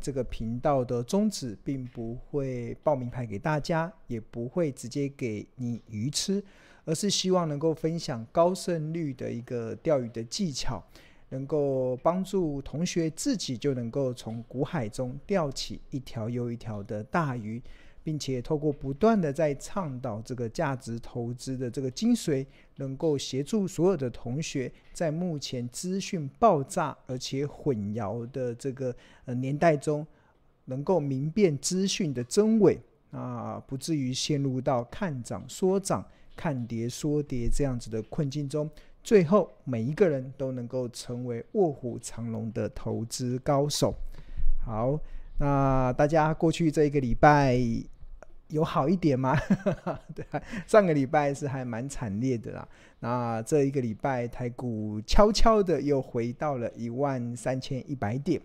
这个频道的宗旨，并不会报名牌给大家，也不会直接给你鱼吃，而是希望能够分享高胜率的一个钓鱼的技巧，能够帮助同学自己就能够从股海中钓起一条又一条的大鱼。并且透过不断的在倡导这个价值投资的这个精髓，能够协助所有的同学在目前资讯爆炸而且混淆的这个呃年代中，能够明辨资讯的真伪啊，不至于陷入到看涨说涨、看跌说跌这样子的困境中。最后，每一个人都能够成为卧虎藏龙的投资高手。好，那大家过去这一个礼拜。有好一点吗？对，上个礼拜是还蛮惨烈的啦。那这一个礼拜台股悄悄的又回到了一万三千一百点。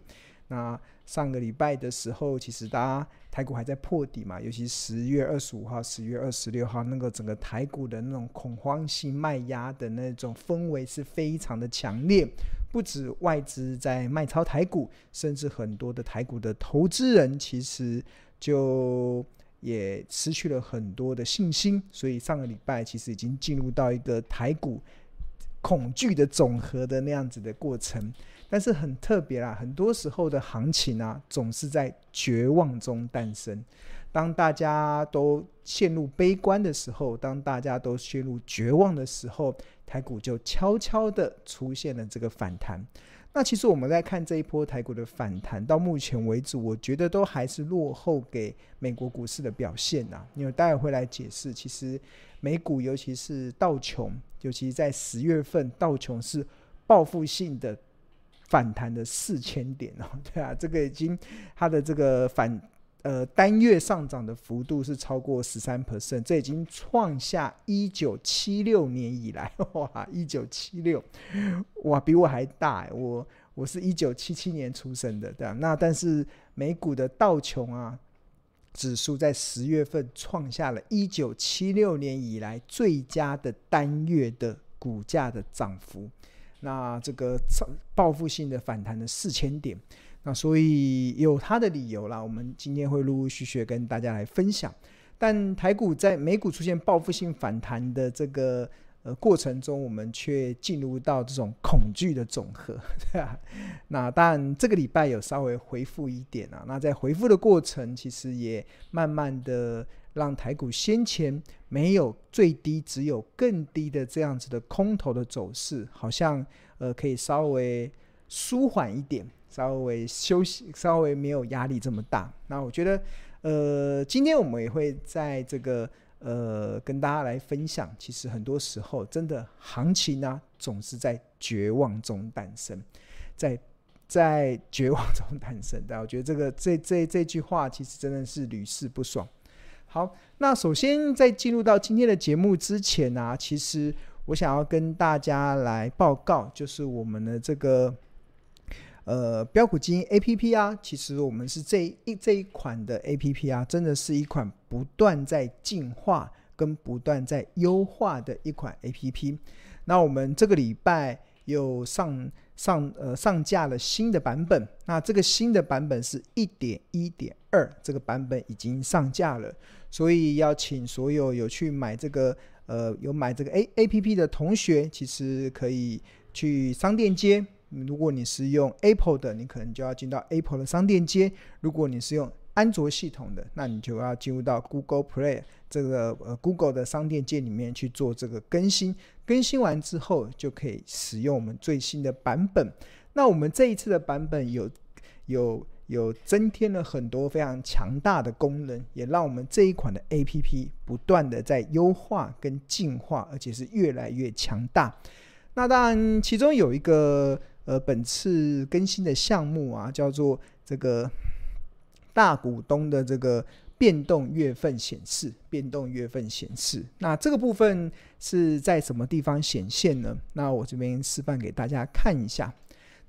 那上个礼拜的时候，其实大家台股还在破底嘛，尤其十月二十五号、十月二十六号，那个整个台股的那种恐慌性卖压的那种氛围是非常的强烈。不止外资在卖超台股，甚至很多的台股的投资人其实就。也失去了很多的信心，所以上个礼拜其实已经进入到一个台股恐惧的总和的那样子的过程。但是很特别啦，很多时候的行情啊，总是在绝望中诞生。当大家都陷入悲观的时候，当大家都陷入绝望的时候，台股就悄悄的出现了这个反弹。那其实我们在看这一波台股的反弹，到目前为止，我觉得都还是落后给美国股市的表现呐。因为待会会来解释，其实美股尤其是道琼，尤其在十月份，道琼是报复性的反弹的四千点哦。对啊，这个已经它的这个反。呃，单月上涨的幅度是超过十三 percent，这已经创下一九七六年以来，哇，一九七六，哇，比我还大，我我是一九七七年出生的，对吧？那但是美股的道琼啊指数在十月份创下了一九七六年以来最佳的单月的股价的涨幅，那这个报复性的反弹了四千点。那所以有它的理由啦，我们今天会陆陆续续跟大家来分享。但台股在美股出现报复性反弹的这个呃过程中，我们却进入到这种恐惧的总和，那当然这个礼拜有稍微回复一点啊。那在回复的过程，其实也慢慢的让台股先前没有最低，只有更低的这样子的空头的走势，好像呃可以稍微舒缓一点。稍微休息，稍微没有压力这么大。那我觉得，呃，今天我们也会在这个呃跟大家来分享。其实很多时候，真的行情呢、总是在绝望中诞生，在在绝望中诞生。但我觉得这个这这这句话，其实真的是屡试不爽。好，那首先在进入到今天的节目之前呢、其实我想要跟大家来报告，就是我们的这个。呃，标股基因 A P P 啊，其实我们是这一这一款的 A P P 啊，真的是一款不断在进化跟不断在优化的一款 A P P。那我们这个礼拜又上上呃上架了新的版本，那这个新的版本是一点一点二，这个版本已经上架了，所以要请所有有去买这个呃有买这个 A A P P 的同学，其实可以去商店街。如果你是用 Apple 的，你可能就要进到 Apple 的商店街；如果你是用安卓系统的，那你就要进入到 Google Play 这个呃 Google 的商店街里面去做这个更新。更新完之后，就可以使用我们最新的版本。那我们这一次的版本有有有增添了很多非常强大的功能，也让我们这一款的 APP 不断的在优化跟进化，而且是越来越强大。那当然，其中有一个。呃，本次更新的项目啊，叫做这个大股东的这个变动月份显示，变动月份显示。那这个部分是在什么地方显现呢？那我这边示范给大家看一下。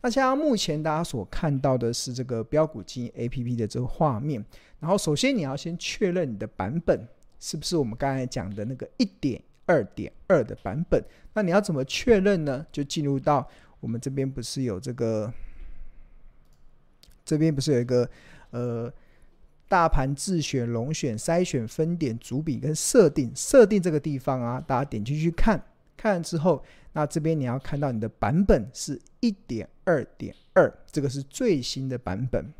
那像目前大家所看到的是这个标股基 APP 的这个画面。然后首先你要先确认你的版本是不是我们刚才讲的那个一点二点二的版本。那你要怎么确认呢？就进入到。我们这边不是有这个，这边不是有一个呃。大盘自选、龙选、筛选、分点、主笔跟设定，设定这个地方啊，大家点进去看，看了之后，那这边你要看到你的版本是一点二点二，这个是最新的版本。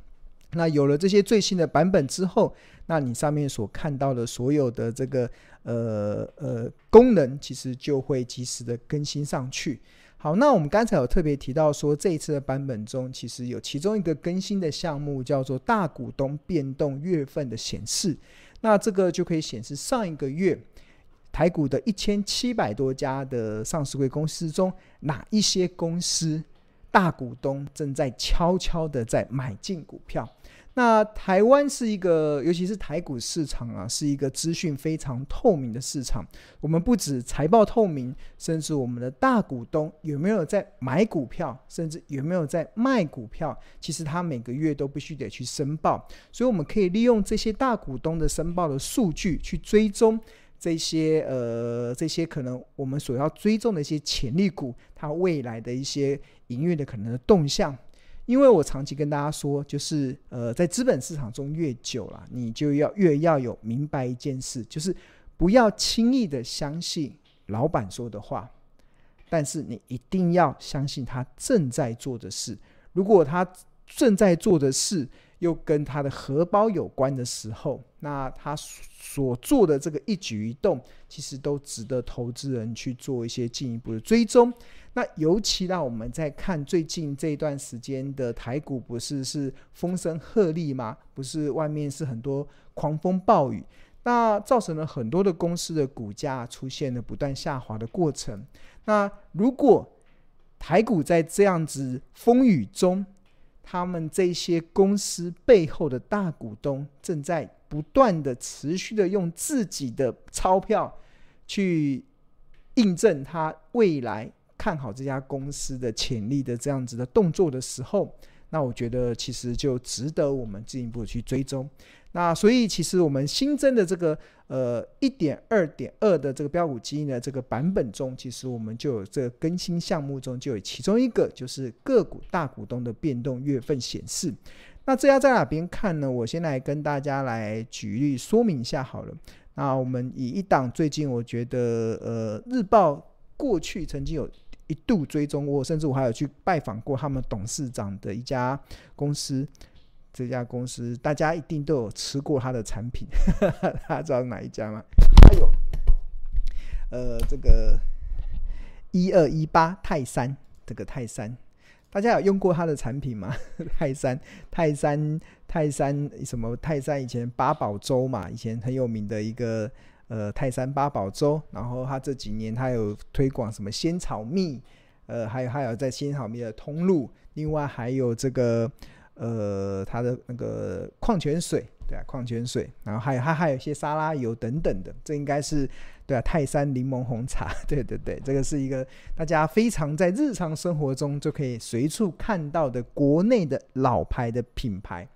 那有了这些最新的版本之后，那你上面所看到的所有的这个呃呃功能，其实就会及时的更新上去。好，那我们刚才有特别提到说，这一次的版本中，其实有其中一个更新的项目叫做大股东变动月份的显示。那这个就可以显示上一个月台股的一千七百多家的上市贵公司中，哪一些公司大股东正在悄悄的在买进股票。那台湾是一个，尤其是台股市场啊，是一个资讯非常透明的市场。我们不止财报透明，甚至我们的大股东有没有在买股票，甚至有没有在卖股票，其实他每个月都必须得去申报。所以我们可以利用这些大股东的申报的数据去追踪这些呃这些可能我们所要追踪的一些潜力股，它未来的一些营运的可能的动向。因为我长期跟大家说，就是呃，在资本市场中越久了，你就要越要有明白一件事，就是不要轻易的相信老板说的话，但是你一定要相信他正在做的事。如果他正在做的事又跟他的荷包有关的时候，那他所做的这个一举一动，其实都值得投资人去做一些进一步的追踪。那尤其让我们在看最近这段时间的台股，不是是风声鹤唳吗？不是外面是很多狂风暴雨，那造成了很多的公司的股价出现了不断下滑的过程。那如果台股在这样子风雨中，他们这些公司背后的大股东正在不断的持续的用自己的钞票去印证他未来。看好这家公司的潜力的这样子的动作的时候，那我觉得其实就值得我们进一步去追踪。那所以其实我们新增的这个呃一点二点二的这个标股基因的这个版本中，其实我们就有这个更新项目中就有其中一个就是个股大股东的变动月份显示。那这要在哪边看呢？我先来跟大家来举例说明一下好了。那我们以一档最近我觉得呃日报过去曾经有。一度追踪过，甚至我还有去拜访过他们董事长的一家公司。这家公司大家一定都有吃过他的产品，大家知道哪一家吗？还有，呃，这个一二一八泰山，这个泰山，大家有用过他的产品吗？泰山，泰山，泰山什么？泰山以前八宝粥嘛，以前很有名的一个。呃，泰山八宝粥，然后他这几年他有推广什么仙草蜜，呃，还有还有在仙草蜜的通路，另外还有这个呃，他的那个矿泉水，对啊，矿泉水，然后还有他还有一些沙拉油等等的，这应该是对啊，泰山柠檬红茶，对对对，这个是一个大家非常在日常生活中就可以随处看到的国内的老牌的品牌。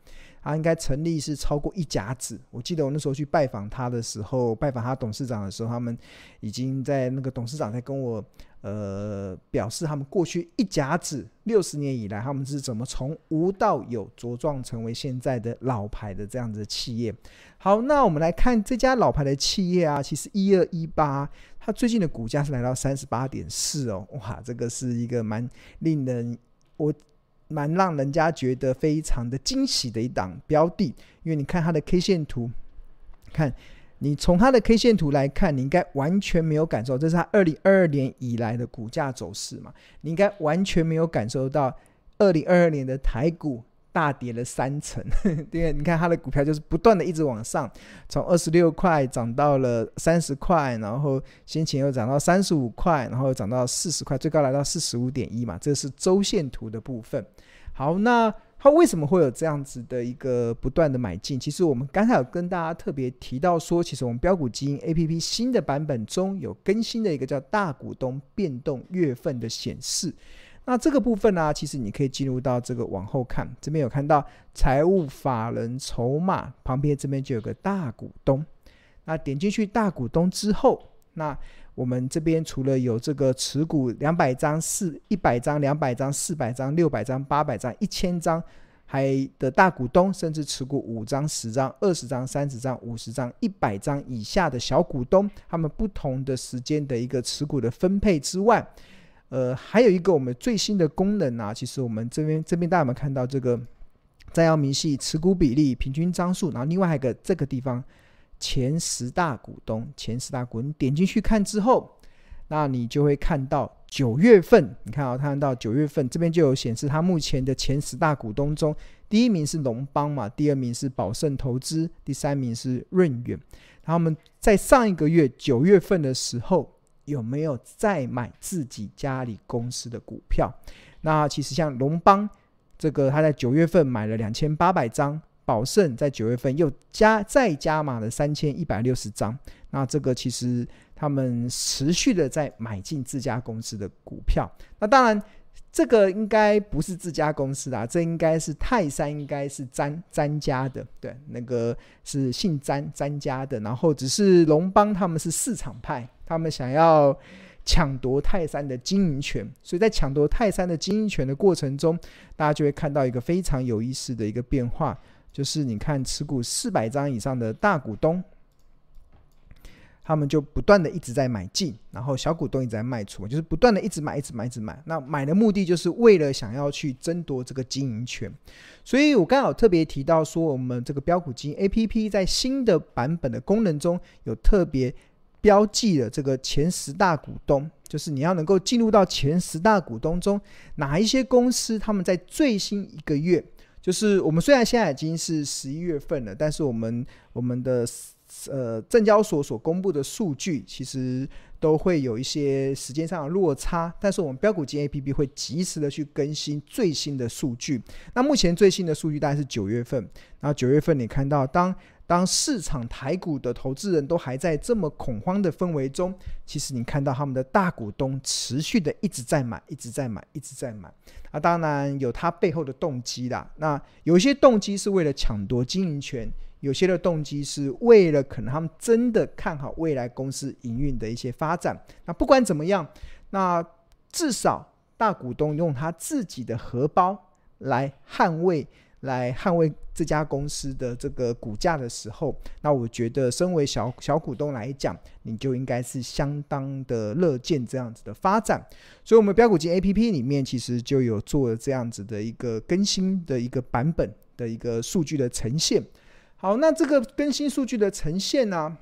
他应该成立是超过一甲子，我记得我那时候去拜访他的时候，拜访他董事长的时候，他们已经在那个董事长在跟我呃表示，他们过去一甲子六十年以来，他们是怎么从无到有茁壮成为现在的老牌的这样子的企业。好，那我们来看这家老牌的企业啊，其实一二一八，它最近的股价是来到三十八点四哦，哇，这个是一个蛮令人我。蛮让人家觉得非常的惊喜的一档标的，因为你看它的 K 线图，看你从它的 K 线图来看，你应该完全没有感受，这是它二零二二年以来的股价走势嘛，你应该完全没有感受到二零二二年的台股。大跌了三成，对，你看它的股票就是不断的一直往上，从二十六块涨到了三十块，然后先前又涨到三十五块，然后涨到四十块，最高来到四十五点一嘛，这是周线图的部分。好，那它为什么会有这样子的一个不断的买进？其实我们刚才有跟大家特别提到说，其实我们标股基因 APP 新的版本中有更新的一个叫大股东变动月份的显示。那这个部分呢、其实你可以进入到这个往后看，这边有看到财务法人筹码旁边这边就有个大股东。那点进去大股东之后，那我们这边除了有这个持股两百张、四一百张、两百张、四百张、六百张、八百张、一千张，还的大股东，甚至持股五张、十张、二十张、三十张、五十张、一百张以下的小股东，他们不同的时间的一个持股的分配之外，呃，还有一个我们最新的功能啊，其实我们这边这边大家有没有看到这个摘要明细、持股比例、平均张数，然后另外还有一个这个地方前十大股东、前十大股东，你点进去看之后，那你就会看到。九月份，你看啊、看到九月份这边就有显示，它目前的前十大股东中，第一名是龙邦嘛，第二名是宝盛投资，第三名是润远。然后我们在上一个月九月份的时候，有没有再买自己家里公司的股票？那其实像龙邦这个，他在九月份买了两千八百张，宝盛在九月份又加再加码了三千一百六十张。那这个其实。他们持续的在买进自家公司的股票，那当然这个应该不是自家公司啦，这应该是泰山，应该是詹詹家的，对，那个是姓詹詹家的，然后只是龙邦他们是市场派，他们想要抢夺泰山的经营权，所以在抢夺泰山的经营权的过程中，大家就会看到一个非常有意思的一个变化，就是你看持股四百张以上的大股东。他们就不断的一直在买进，然后小股东一直在卖出，就是不断的一直买，一直买，一直买。那买的目的就是为了想要去争夺这个经营权。所以我刚好特别提到说，我们这个标股金 APP 在新的版本的功能中有特别标记了这个前十大股东，就是你要能够进入到前十大股东中，哪一些公司他们在最新一个月，就是我们虽然现在已经是十一月份了，但是我们我们的。呃，证交所所公布的数据其实都会有一些时间上的落差，但是我们标股金 APP 会及时的去更新最新的数据。那目前最新的数据大概是九月份，然后九月份你看到当当市场台股的投资人都还在这么恐慌的氛围中，其实你看到他们的大股东持续的一直在买，一直在买，一直在买。啊，当然有它背后的动机啦。那有一些动机是为了抢夺经营权。有些的动机是为了可能他们真的看好未来公司营运的一些发展。那不管怎么样，那至少大股东用他自己的荷包来捍卫、来捍卫这家公司的这个股价的时候，那我觉得身为小小股东来讲，你就应该是相当的乐见这样子的发展。所以，我们标股金 APP 里面其实就有做这样子的一个更新的一个版本的一个数据的呈现。好，那这个更新数据的呈现呢、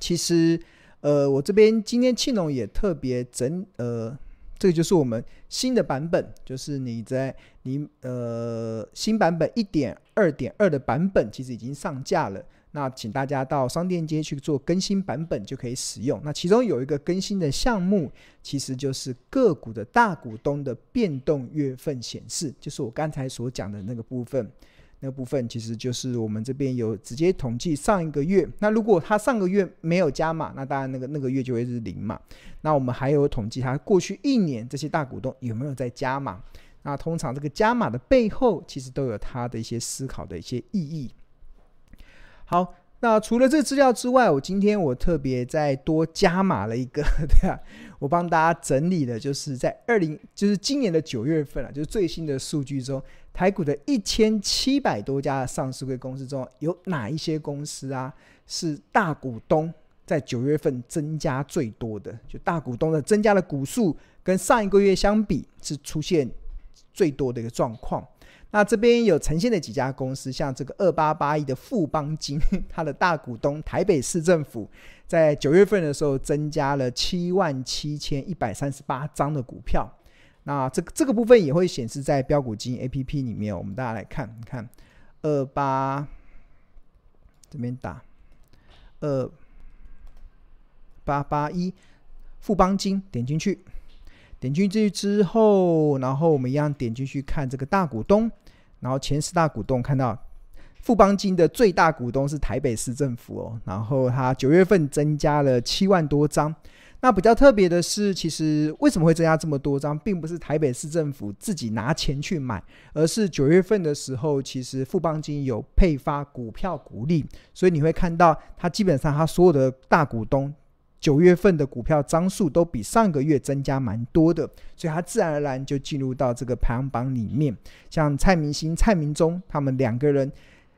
其实，呃，我这边今天庆隆也特别整，呃，这个就是我们新的版本，就是你在你呃新版本一点二点二的版本，其实已经上架了。那请大家到商店街去做更新版本就可以使用。那其中有一个更新的项目，其实就是个股的大股东的变动月份显示，就是我刚才所讲的那个部分。那部分其实就是我们这边有直接统计上一个月，那如果他上个月没有加码，那当然那个那个月就会是零嘛。那我们还有统计他过去一年这些大股东有没有在加码。那通常这个加码的背后，其实都有他的一些思考的一些意义。好。那除了这资料之外，我今天我特别再多加码了一个，对啊，我帮大家整理的，就是在二零，就是今年的九月份啊，就是最新的数据中，台股的一千七百多家上市柜公司中，有哪一些公司啊是大股东在九月份增加最多的？就大股东的增加的股数跟上一个月相比是出现最多的一个状况。那这边有呈现的几家公司，像这个二八八一的富邦金，它的大股东台北市政府，在九月份的时候增加了七万七千一百三十八张的股票。那这个这个部分也会显示在标股金 APP 里面。我们大家来看，你看二八这边打二八八一富邦金，点进去。点进去之后，然后我们一样点进去看这个大股东，然后前十大股东看到富邦金的最大股东是台北市政府哦，然后它九月份增加了七万多张。那比较特别的是，其实为什么会增加这么多张，并不是台北市政府自己拿钱去买，而是九月份的时候，其实富邦金有配发股票股利，所以你会看到它基本上它所有的大股东。九月份的股票张数都比上个月增加蛮多的，所以它自然而然就进入到这个排行榜里面。像蔡明兴、蔡明忠他们两个人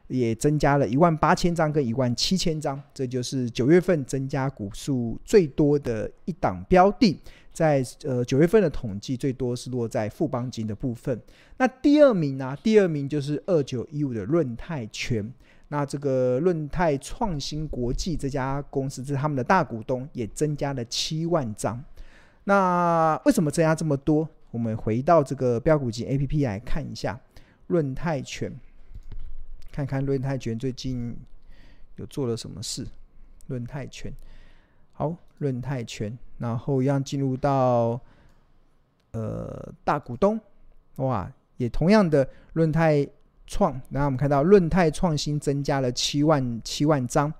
也增加了一万八千张跟一万七千张，这就是九月份增加股数最多的一档标的。在呃九月份的统计，最多是落在富邦金的部分。那第二名呢、第二名就是二九一五的润泰全。那这个润泰创新国际这家公司，这是他们的大股东，也增加了七万张。那为什么增加这么多？我们回到这个标股金 A P P 来看一下润泰全，看看润泰全最近有做了什么事。润泰全，好，润泰全，然后要进入到呃大股东，哇，也同样的润泰。创，然后我们看到润泰创新增加了七万七万张，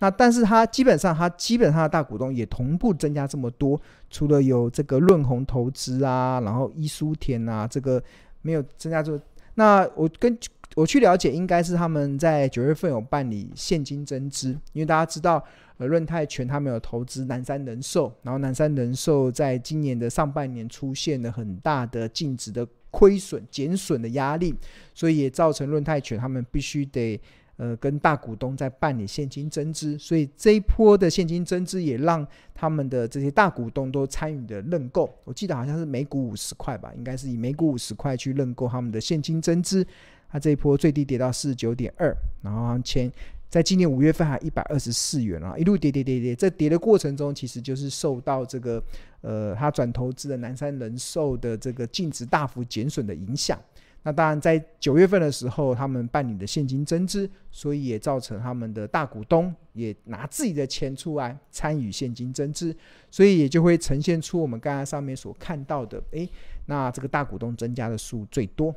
那但是它基本上它基本上的大股东也同步增加这么多，除了有这个润鸿投资啊，然后伊书田啊，这个没有增加这。那我跟我去了解，应该是他们在九月份有办理现金增资，因为大家知道，呃，润泰全他们有投资南山人寿，然后南山人寿在今年的上半年出现了很大的净值的。亏损减损的压力，所以也造成润泰全他们必须得呃跟大股东在办理现金增资，所以这一波的现金增资也让他们的这些大股东都参与的认购。我记得好像是每股五十块吧，应该是以每股五十块去认购他们的现金增资。它这一波最低跌到四十九点二，然后前。在今年五月份还一百二十四元啊，一路跌跌跌跌，在跌的过程中，其实就是受到这个呃，他转投资的南山人寿的这个净值大幅减损的影响。那当然，在九月份的时候，他们办理的现金增资，所以也造成他们的大股东也拿自己的钱出来参与现金增资，所以也就会呈现出我们刚才上面所看到的，诶，那这个大股东增加的数最多。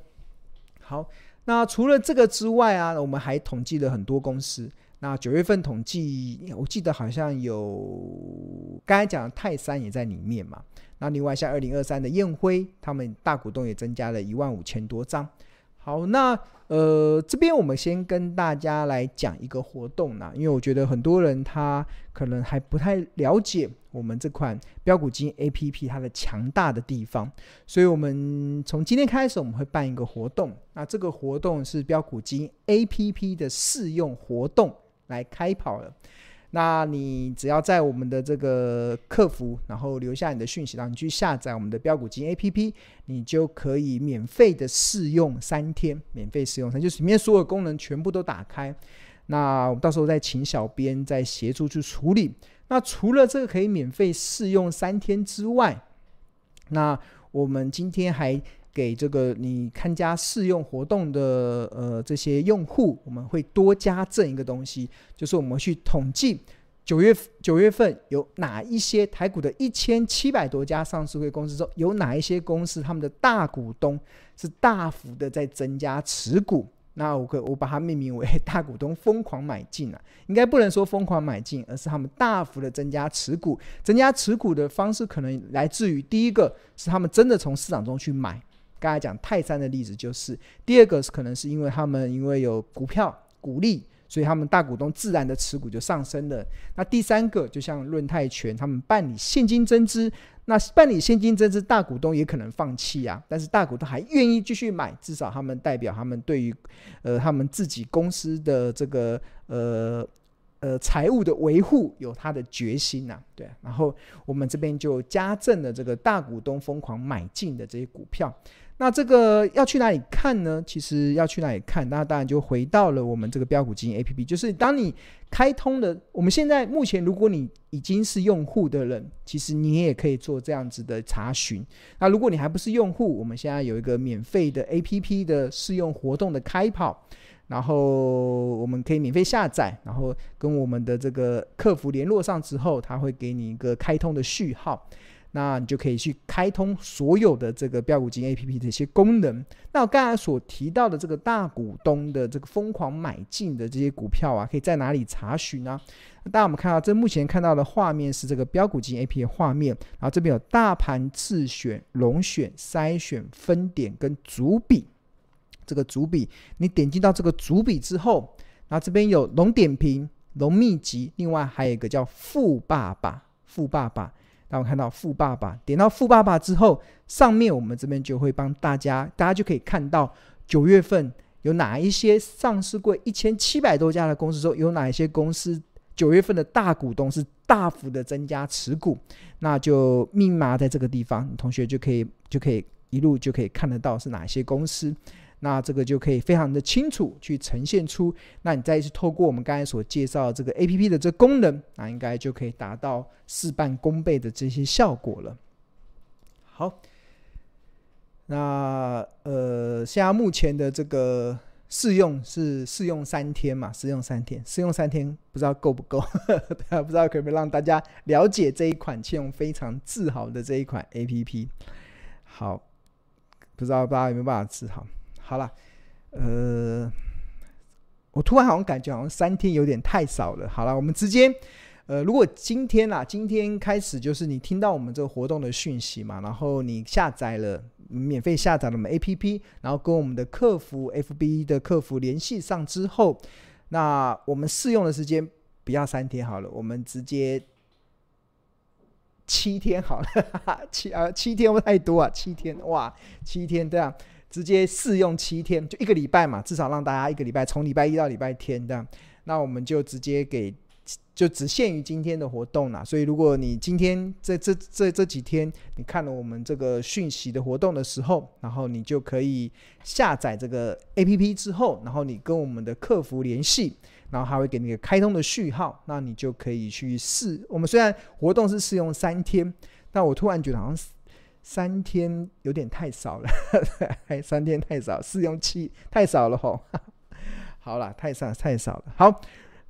好。那除了这个之外啊，我们还统计了很多公司。那九月份统计，我记得好像有刚才讲的泰山也在里面嘛。那另外像二零二三的燕辉，他们大股东也增加了一万五千多张。好，那呃，这边我们先跟大家来讲一个活动呢，因为我觉得很多人他可能还不太了解我们这款标股金 APP 它的强大的地方，所以我们从今天开始我们会办一个活动，那这个活动是标股金 APP 的试用活动来开跑了。那你只要在我们的这个客服，然后留下你的讯息，然后你去下载我们的标股金 APP，你就可以免费的试用三天，免费试用三，就是里面所有功能全部都打开。那我们到时候再请小编再协助去处理。那除了这个可以免费试用三天之外，那我们今天还。给这个你参加试用活动的呃这些用户，我们会多加赠一个东西，就是我们去统计九月九月份有哪一些台股的一千七百多家上市会公司中，有哪一些公司他们的大股东是大幅的在增加持股。那我可我把它命名为大股东疯狂买进啊，应该不能说疯狂买进，而是他们大幅的增加持股。增加持股的方式可能来自于第一个是他们真的从市场中去买。刚才讲泰山的例子，就是第二个是可能是因为他们因为有股票股利，所以他们大股东自然的持股就上升了。那第三个就像润泰全，他们办理现金增资，那办理现金增资，大股东也可能放弃啊，但是大股东还愿意继续买，至少他们代表他们对于呃他们自己公司的这个呃呃财务的维护有他的决心呐、对。然后我们这边就加赠了这个大股东疯狂买进的这些股票。那这个要去哪里看呢？其实要去哪里看？那当然就回到了我们这个标股基金 APP，就是当你开通了，我们现在目前如果你已经是用户的人，其实你也可以做这样子的查询。那如果你还不是用户，我们现在有一个免费的 APP 的试用活动的开跑，然后我们可以免费下载，然后跟我们的这个客服联络上之后，他会给你一个开通的序号。那你就可以去开通所有的这个标股金 APP 的一些功能。那我刚才所提到的这个大股东的这个疯狂买进的这些股票啊，可以在哪里查询呢？大家我们看到，这目前看到的画面是这个标股金 APP 的画面，然后这边有大盘自选、龙选、筛选、分点跟主笔。这个主笔，你点击到这个主笔之后，然后这边有龙点评、龙秘籍，另外还有一个叫富爸爸。富爸爸。那我看到富爸爸，点到富爸爸之后，上面我们这边就会帮大家，大家就可以看到九月份有哪一些上市柜一千七百多家的公司中，有哪一些公司九月份的大股东是大幅的增加持股，那就密码在这个地方，同学就可以就可以一路就可以看得到是哪些公司。那这个就可以非常的清楚去呈现出，那你再一次透过我们刚才所介绍这个 APP 的这个功能，那应该就可以达到事半功倍的这些效果了。好，那呃，现在目前的这个试用是试用三天嘛？试用三天，试用三天，不知道够不够？不知道可不可以让大家了解这一款庆隆非常自豪的这一款 APP？好，不知道大家有没有办法治好？好了，呃，我突然好像感觉好像三天有点太少了。好了，我们直接，呃，如果今天啊，今天开始就是你听到我们这个活动的讯息嘛，然后你下载了，免费下载了我们 APP，然后跟我们的客服 FB 的客服联系上之后，那我们试用的时间不要三天好了，我们直接七天好了，七啊七天不太多啊，七天哇，七天这样。直接试用七天，就一个礼拜嘛，至少让大家一个礼拜，从礼拜一到礼拜天这样。那我们就直接给，就只限于今天的活动啦。所以如果你今天这这这这几天你看了我们这个讯息的活动的时候，然后你就可以下载这个 APP 之后，然后你跟我们的客服联系，然后他会给你个开通的序号，那你就可以去试。我们虽然活动是试用三天，但我突然觉得好像。三天有点太少了，还 三天太少，试用期太少了吼。好了，太少太少了。好，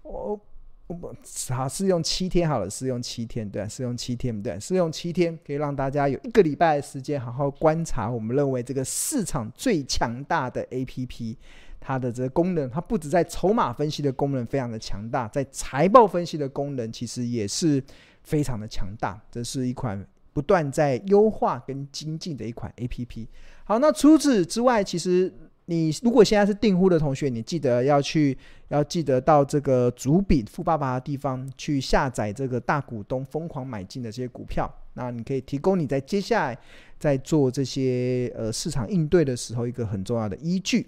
我我好试用七天好了，试用七天对，试用七天对，试用七天可以让大家有一个礼拜的时间好好观察。我们认为这个市场最强大的 APP，它的这个功能，它不止在筹码分析的功能非常的强大，在财报分析的功能其实也是非常的强大。这是一款。不断在优化跟精进的一款 APP。好，那除此之外，其实你如果现在是订户的同学，你记得要去，要记得到这个主笔富爸爸的地方去下载这个大股东疯狂买进的这些股票。那你可以提供你在接下来在做这些呃市场应对的时候一个很重要的依据。